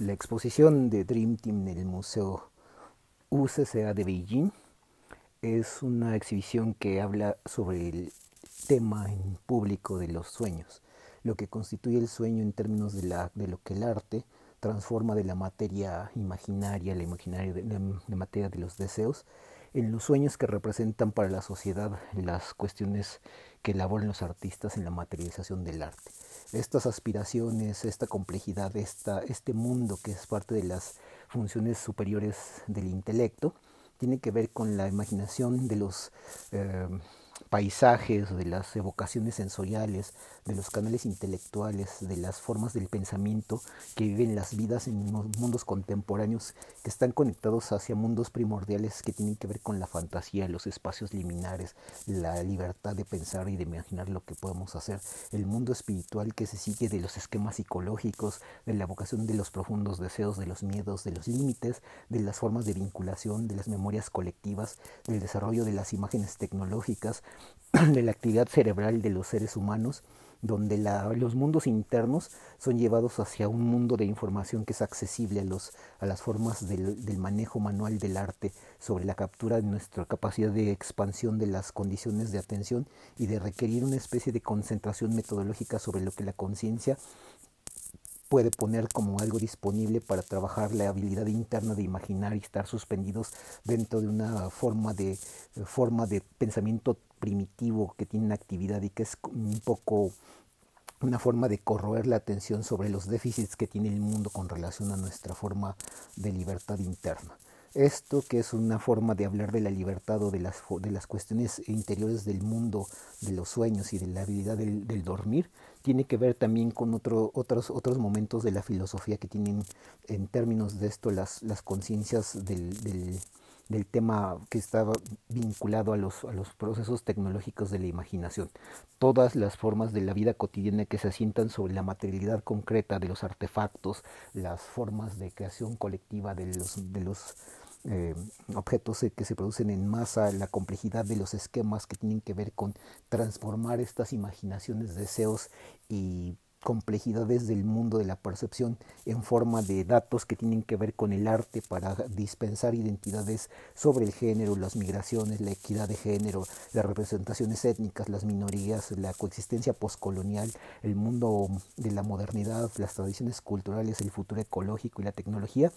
La exposición de Dream Team en el Museo UCCA de Beijing. Es una exhibición que habla sobre el tema en público de los sueños, lo que constituye el sueño en términos de, lo que el arte transforma de la materia imaginaria, la imaginaria la materia de los deseos, en los sueños que representan para la sociedad las cuestiones que elaboran los artistas en la materialización del arte. Estas aspiraciones, esta complejidad, esta, este mundo que es parte de las funciones superiores del intelecto, tiene que ver con la imaginación de los eh, paisajes, de las evocaciones sensoriales, de los canales intelectuales, de las formas del pensamiento que viven las vidas en mundos contemporáneos que están conectados hacia mundos primordiales que tienen que ver con la fantasía, los espacios liminares, la libertad de pensar y de imaginar lo que podemos hacer, el mundo espiritual que se sigue de los esquemas psicológicos, de la evocación de los profundos deseos, de los miedos, de los límites, de las formas de vinculación, de las memorias colectivas, del desarrollo de las imágenes tecnológicas, de la actividad cerebral de los seres humanos, donde los mundos internos son llevados hacia un mundo de información que es accesible a, los, a las formas del, del, manejo manual del arte, sobre la captura de nuestra capacidad de expansión de las condiciones de atención y de requerir una especie de concentración metodológica sobre lo que la conciencia puede poner como algo disponible para trabajar la habilidad interna de imaginar y estar suspendidos dentro de una forma de forma de pensamiento primitivo que tiene una actividad y que es un poco una forma de corroer la atención sobre los déficits que tiene el mundo con relación a nuestra forma de libertad interna. Esto que es una forma de hablar de la libertad o de las, de las cuestiones interiores del mundo, de los sueños y de la habilidad del, dormir, tiene que ver también con otro, otros, otros momentos de la filosofía que tienen en términos de esto las, las conciencias del, del, tema que está vinculado a los, a los procesos tecnológicos de la imaginación. Todas las formas de la vida cotidiana que se asientan sobre la materialidad concreta de los artefactos, las formas de creación colectiva de los, de los eh, objetos que se producen en masa, la complejidad de los esquemas que tienen que ver con transformar estas imaginaciones, deseos y complejidades del mundo de la percepción en forma de datos que tienen que ver con el arte para dispensar identidades sobre el género, las migraciones, la equidad de género, las representaciones étnicas, las minorías, la coexistencia postcolonial, el mundo de la modernidad, las tradiciones culturales, el futuro ecológico y la tecnología,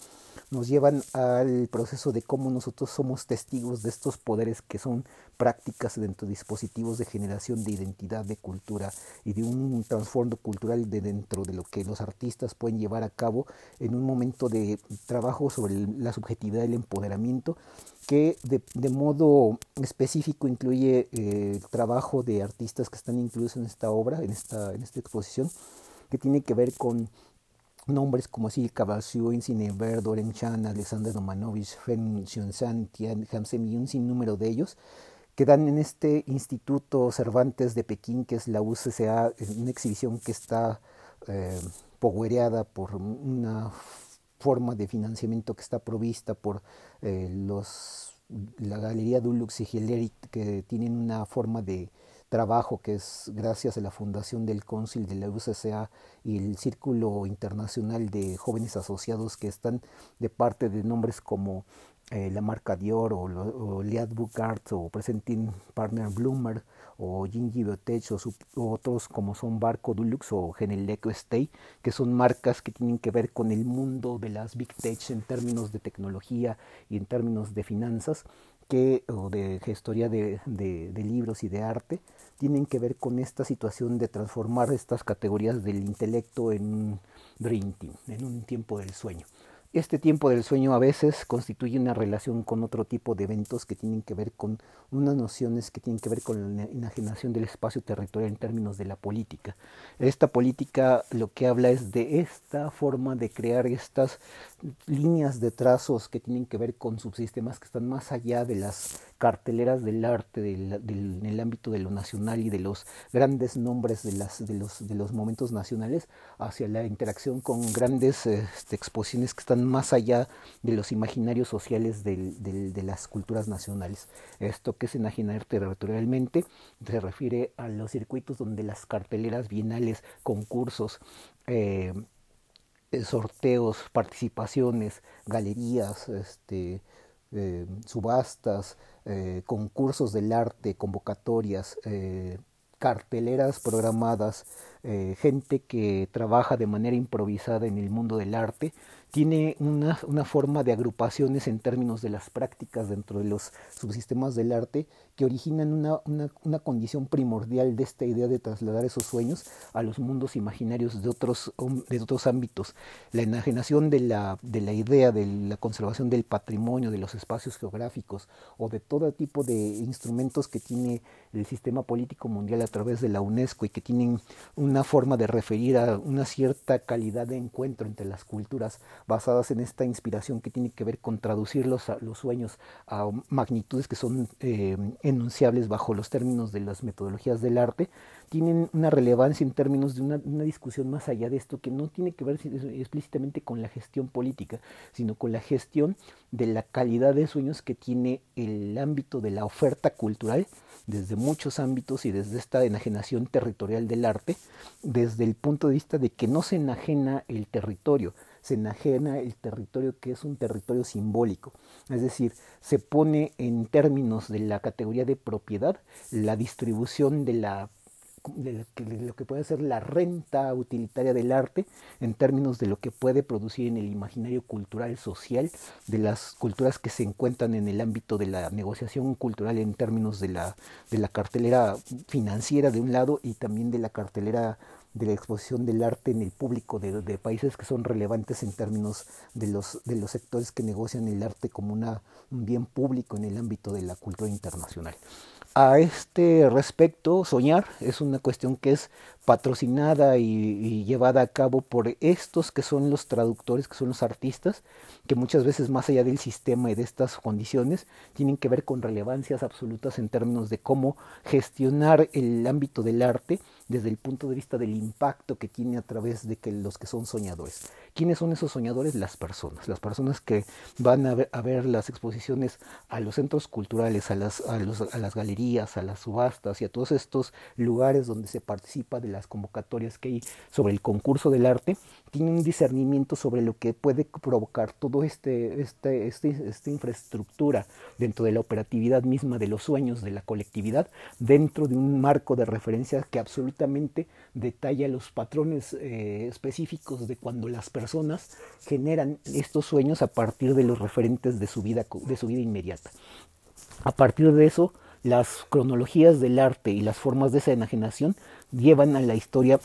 nos llevan al proceso de cómo nosotros somos testigos de estos poderes que son prácticas dentro de dispositivos de generación de identidad, de cultura y de un trasfondo cultural de dentro de lo que los artistas pueden llevar a cabo en un momento de trabajo sobre la subjetividad del empoderamiento que de, de modo específico incluye eh, el trabajo de artistas que están incluidos en esta obra, en esta, en esta exposición, que tiene que ver con nombres como Sil Cavaciu, Insinever, Doren Chan, Alexander Romanovich, Fen Xiongsan, Tian Hamsem y un sinnúmero de ellos, que dan en este Instituto Cervantes de Pekín, que es la UCCA, una exhibición que está eh, por una forma de financiamiento que está provista por eh, los, la Galería Dulux y Hilary, que tienen una forma de trabajo que es gracias a la fundación del Cónsul de la UCCA y el Círculo Internacional de Jóvenes Asociados que están de parte de nombres como eh, la marca Dior o, o Liad Bucart o Presenting Partner Bloomer o Gingy Biotech o, otros como son Barco Dulux o Geneleco Stay, que son marcas que tienen que ver con el mundo de las Big Tech en términos de tecnología y en términos de finanzas que, o de gestoría de, de, de libros y de arte, tienen que ver con esta situación de transformar estas categorías del intelecto en un dream team, en un tiempo del sueño. Este tiempo del sueño a veces constituye una relación con otro tipo de eventos que tienen que ver con unas nociones que tienen que ver con la enajenación del espacio territorial en términos de la política. Esta política lo que habla es de esta forma de crear estas líneas de trazos que tienen que ver con subsistemas que están más allá de las carteleras del arte del, del, en el ámbito de lo nacional y de los grandes nombres de, las, de, los, de los momentos nacionales hacia la interacción con grandes este, exposiciones que están más allá de los imaginarios sociales del, del, de las culturas nacionales. Esto que es enajenar territorialmente se refiere a los circuitos donde las carteleras bienales, concursos, eh, sorteos, participaciones, galerías, este, eh, subastas, eh, concursos del arte, convocatorias, carteleras programadas, gente que trabaja de manera improvisada en el mundo del arte, tiene una, una, forma de agrupaciones en términos de las prácticas dentro de los subsistemas del arte que originan una, una, una, condición primordial de esta idea de trasladar esos sueños a los mundos imaginarios de otros, de otros ámbitos. La enajenación de la, de la idea de la conservación del patrimonio, de los espacios geográficos o de todo tipo de instrumentos que tiene el sistema político mundial a través de la UNESCO y que tienen una forma de referir a una cierta calidad de encuentro entre las culturas basadas en esta inspiración que tiene que ver con traducir los, los sueños a magnitudes que son eh, enunciables bajo los términos de las metodologías del arte, tienen una relevancia en términos de una, discusión más allá de esto que no tiene que ver explícitamente con la gestión política, sino con la gestión de la calidad de sueños que tiene el ámbito de la oferta cultural desde muchos ámbitos y desde esta enajenación territorial del arte, desde el punto de vista de que no se enajena el territorio, se enajena el territorio que es un territorio simbólico. Es decir, se pone en términos de la categoría de propiedad la distribución de la de lo que puede ser la renta utilitaria del arte en términos de lo que puede producir en el imaginario cultural social de las culturas que se encuentran en el ámbito de la negociación cultural en términos de la, de la cartelera financiera de un lado y también de la cartelera de la exposición del arte en el público de, países que son relevantes en términos de los, de los sectores que negocian el arte como un bien público en el ámbito de la cultura internacional. A este respecto, soñar es una cuestión que es patrocinada y, llevada a cabo por estos que son los traductores, que son los artistas, que muchas veces más allá del sistema y de estas condiciones, tienen que ver con relevancias absolutas en términos de cómo gestionar el ámbito del arte desde el punto de vista del impacto que tiene a través de que los que son soñadores. ¿Quiénes son esos soñadores? Las personas, las personas que van a ver, las exposiciones a los centros culturales, a las, los, galerías, a las subastas y a todos estos lugares donde se participa de las convocatorias que hay sobre el concurso del arte, tienen un discernimiento sobre lo que puede provocar todo este, este, este, esta infraestructura dentro de la operatividad misma de los sueños de la colectividad, dentro de un marco de referencia que absolutamente detalla los patrones eh, específicos de cuando las personas generan estos sueños a partir de los referentes de su vida, de su vida inmediata. A partir de eso, las cronologías del arte y las formas de esa enajenación llevan a la historia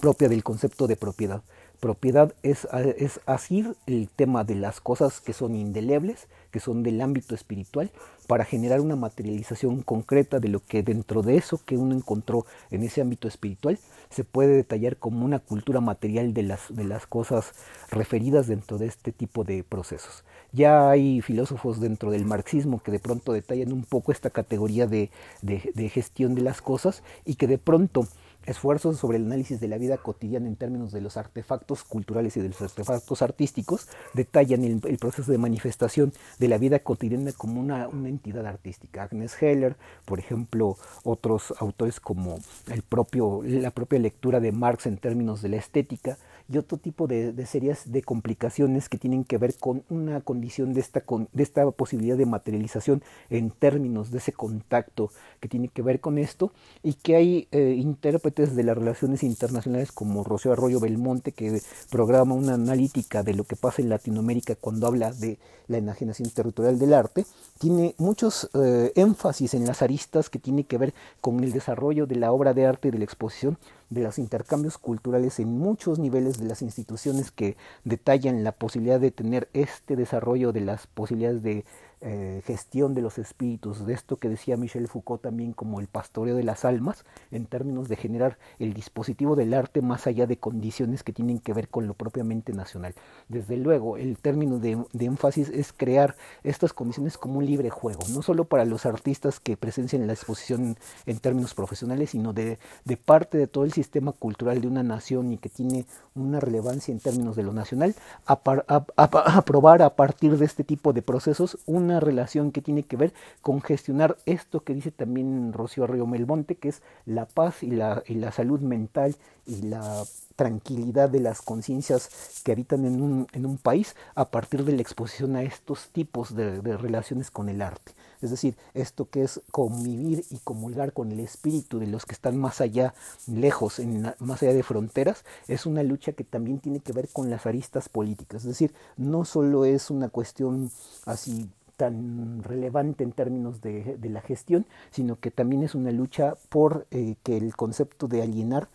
propia del concepto de propiedad. Propiedad es, es asir el tema de las cosas que son indelebles, que son del ámbito espiritual, para generar una materialización concreta de lo que dentro de eso que uno encontró en ese ámbito espiritual se puede detallar como una cultura material de las, de las cosas referidas dentro de este tipo de procesos. Ya hay filósofos dentro del marxismo que de pronto detallan un poco esta categoría de, de, de gestión de las cosas y que de pronto esfuerzos sobre el análisis de la vida cotidiana en términos de los artefactos culturales y de los artefactos artísticos, detallan el, proceso de manifestación de la vida cotidiana como una, una, entidad artística. Agnes Heller, por ejemplo, otros autores como el propio, la propia lectura de Marx en términos de la estética, y otro tipo de, de series de complicaciones que tienen que ver con una condición de esta, con, de esta posibilidad de materialización en términos de ese contacto que tiene que ver con esto y que hay eh, intérpretes de las relaciones internacionales como Rocío Arroyo Belmonte que programa una analítica de lo que pasa en Latinoamérica cuando habla de la enajenación territorial del arte, tiene muchos eh, énfasis en las aristas que tiene que ver con el desarrollo de la obra de arte y de la exposición de los intercambios culturales en muchos niveles de las instituciones que detallan la posibilidad de tener este desarrollo de las posibilidades de eh, gestión de los espíritus, de esto que decía Michel Foucault también como el pastoreo de las almas, en términos de generar el dispositivo del arte más allá de condiciones que tienen que ver con lo propiamente nacional. Desde luego, el término de, de énfasis es crear estas condiciones como un libre juego, no solo para los artistas que presencian la exposición en términos profesionales, sino de, de parte de todo el sistema cultural de una nación y que tiene una relevancia en términos de lo nacional, a, a, a, a probar a partir de este tipo de procesos una una relación que tiene que ver con gestionar esto que dice también Rocío Arroyo Melmonte, que es la paz y la, y la salud mental y la tranquilidad de las conciencias que habitan en un, en un, país a partir de la exposición a estos tipos de, de relaciones con el arte. Es decir, esto que es convivir y comulgar con el espíritu de los que están más allá, lejos, en, más allá de fronteras, es una lucha que también tiene que ver con las aristas políticas. Es decir, no solo es una cuestión así tan relevante en términos de, la gestión, sino que también es una lucha por eh, que el concepto de alienar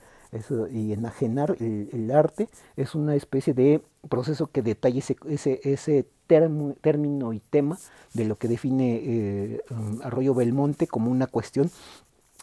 y enajenar el, arte es una especie de proceso que detalle ese, ese, ese término y tema de lo que define eh, Arroyo Belmonte como una cuestión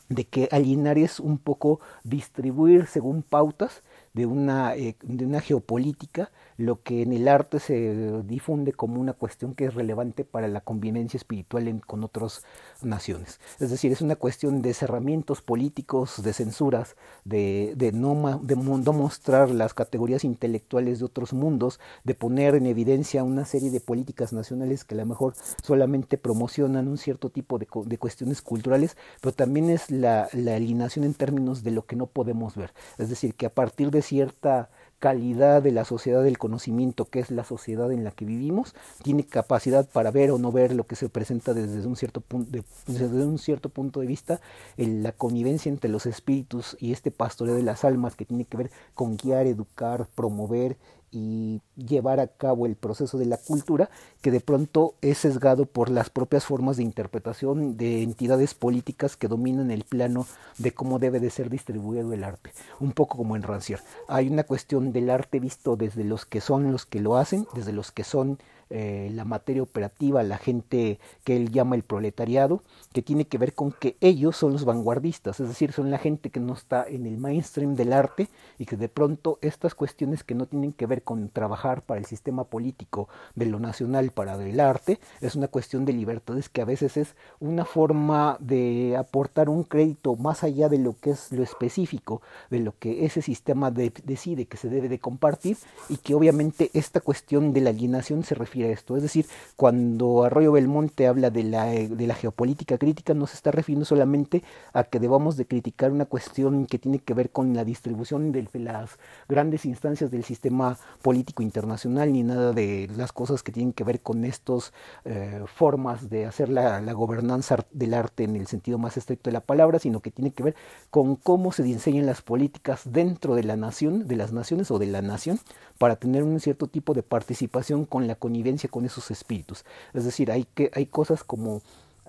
de que alienar es un poco distribuir según pautas de una, eh, de una geopolítica lo que en el arte se difunde como una cuestión que es relevante para la convivencia espiritual con otras naciones. Es decir, es una cuestión de cerramientos políticos, de censuras, de, de, no, de no mostrar las categorías intelectuales de otros mundos, de poner en evidencia una serie de políticas nacionales que a lo mejor solamente promocionan un cierto tipo de, de cuestiones culturales, pero también es la, la alienación en términos de lo que no podemos ver. Es decir, que a partir de cierta calidad de la sociedad del conocimiento, que es la sociedad en la que vivimos, tiene capacidad para ver o no ver lo que se presenta desde un cierto, punto de, desde un cierto punto de vista, la convivencia entre los espíritus y este pastoreo de las almas que tiene que ver con guiar, educar, promover y llevar a cabo el proceso de la cultura que de pronto es sesgado por las propias formas de interpretación de entidades políticas que dominan el plano de cómo debe de ser distribuido el arte, un poco como en Rancière. Hay una cuestión del arte visto desde los que son los que lo hacen, desde los que son eh, la materia operativa, la gente que él llama el proletariado, que tiene que ver con que ellos son los vanguardistas, es decir, son la gente que no está en el mainstream del arte y que de pronto estas cuestiones que no tienen que ver con trabajar para el sistema político de lo nacional para el arte, es una cuestión de libertades que a veces es una forma de aportar un crédito más allá de lo que es lo específico, de lo que ese sistema de, decide que se debe de compartir y que obviamente esta cuestión de la alienación se refiere esto. Es decir, cuando Arroyo Belmonte habla de la, de la geopolítica crítica, no se está refiriendo solamente a que debamos de criticar una cuestión que tiene que ver con la distribución de las grandes instancias del sistema político internacional, ni nada de las cosas que tienen que ver con estas eh, formas de hacer la, la gobernanza del arte en el sentido más estricto de la palabra, sino que tiene que ver con cómo se diseñan las políticas dentro de la nación, de las naciones o de la nación, para tener un cierto tipo de participación con la connivencia con esos espíritus. Es decir, hay, que, hay cosas como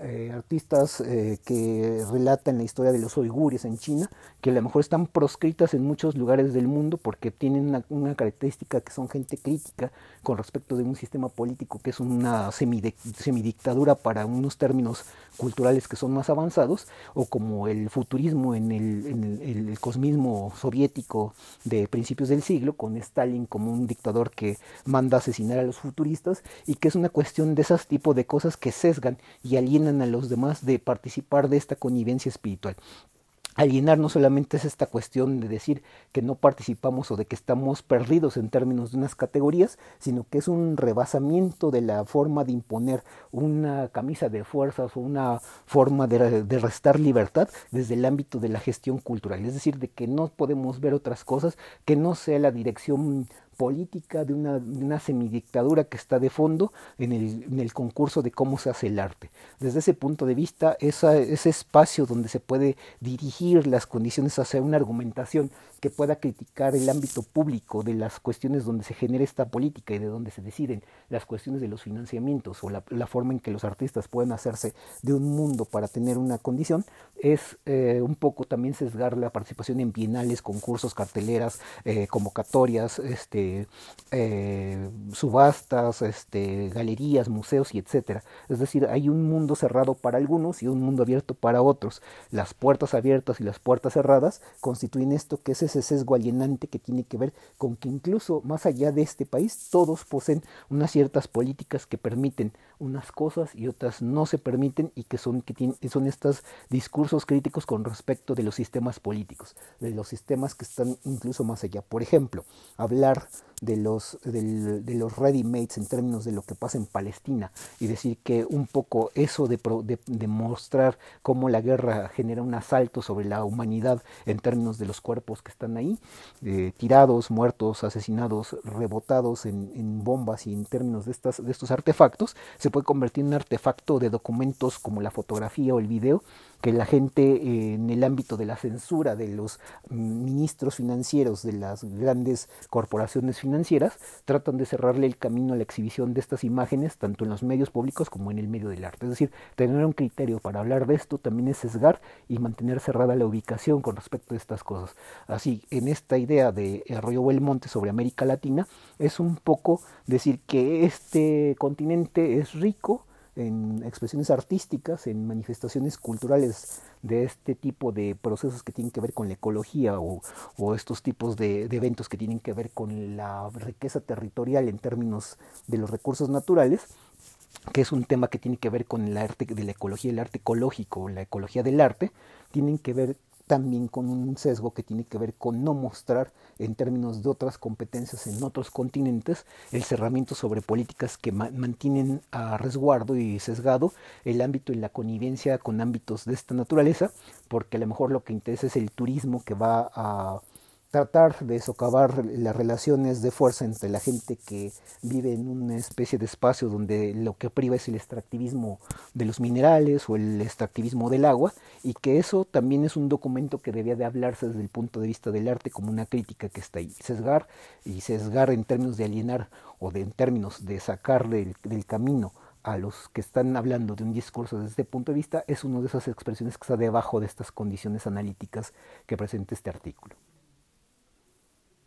eh, artistas eh, que relatan la historia de los uigures en China, que a lo mejor están proscritas en muchos lugares del mundo porque tienen una, característica que son gente crítica con respecto de un sistema político que es una semidictadura para unos términos culturales que son más avanzados, o como el futurismo en el, cosmismo soviético de principios del siglo, con Stalin como un dictador que manda asesinar a los futuristas, y que es una cuestión de esos tipos de cosas que sesgan y alienan a los demás de participar de esta connivencia espiritual. Alienar no solamente es esta cuestión de decir que no participamos o de que estamos perdidos en términos de unas categorías, sino que es un rebasamiento de la forma de imponer una camisa de fuerzas o una forma de, de, restar libertad desde el ámbito de la gestión cultural. Es decir, de que no podemos ver otras cosas que no sea la dirección política de una, una semidictadura que está de fondo en el, concurso de cómo se hace el arte. Desde ese punto de vista, ese espacio donde se puede dirigir las condiciones hacia una argumentación que pueda criticar el ámbito público de las cuestiones donde se genera esta política y de donde se deciden las cuestiones de los financiamientos o la, la forma en que los artistas pueden hacerse de un mundo para tener una condición, es eh, un poco también sesgar la participación en bienales, concursos, carteleras, eh, convocatorias, este, eh, subastas, este, galerías, museos y etcétera. Es decir, hay un mundo cerrado para algunos y un mundo abierto para otros. Las puertas abiertas y las puertas cerradas constituyen esto que es ese sesgo alienante que tiene que ver con que incluso más allá de este país todos poseen unas ciertas políticas que permiten unas cosas y otras no se permiten y que son, que tienen, son estos discursos críticos con respecto de los sistemas políticos, de los sistemas que están incluso más allá. Por ejemplo, hablar de los, de los ready-mates en términos de lo que pasa en Palestina y decir que un poco eso de, de, mostrar cómo la guerra genera un asalto sobre la humanidad en términos de los cuerpos que están ahí, eh, tirados, muertos, asesinados, rebotados en, en, bombas y en términos de, estas, de estos artefactos, se puede convertir en un artefacto de documentos como la fotografía o el video que la gente en el ámbito de la censura de los ministros financieros de las grandes corporaciones financieras tratan de cerrarle el camino a la exhibición de estas imágenes tanto en los medios públicos como en el medio del arte. Es decir, tener un criterio para hablar de esto también es sesgar y mantener cerrada la ubicación con respecto a estas cosas. Así, en esta idea de Arroyo Belmonte sobre América Latina es un poco decir que este continente es rico, en expresiones artísticas, en manifestaciones culturales de este tipo de procesos que tienen que ver con la ecología o, estos tipos de, de, eventos que tienen que ver con la riqueza territorial en términos de los recursos naturales, que es un tema que tiene que ver con el arte de la ecología, el arte ecológico, la ecología del arte, tienen que ver también con un sesgo que tiene que ver con no mostrar en términos de otras competencias en otros continentes el cerramiento sobre políticas que mantienen a resguardo y sesgado el ámbito y la connivencia con ámbitos de esta naturaleza, porque a lo mejor lo que interesa es el turismo que va a tratar de socavar las relaciones de fuerza entre la gente que vive en una especie de espacio donde lo que priva es el extractivismo de los minerales o el extractivismo del agua y que eso también es un documento que debía de hablarse desde el punto de vista del arte como una crítica que está ahí. Sesgar y sesgar en términos de alienar o de, en términos de sacar del, del camino a los que están hablando de un discurso desde este punto de vista es una de esas expresiones que está debajo de estas condiciones analíticas que presenta este artículo.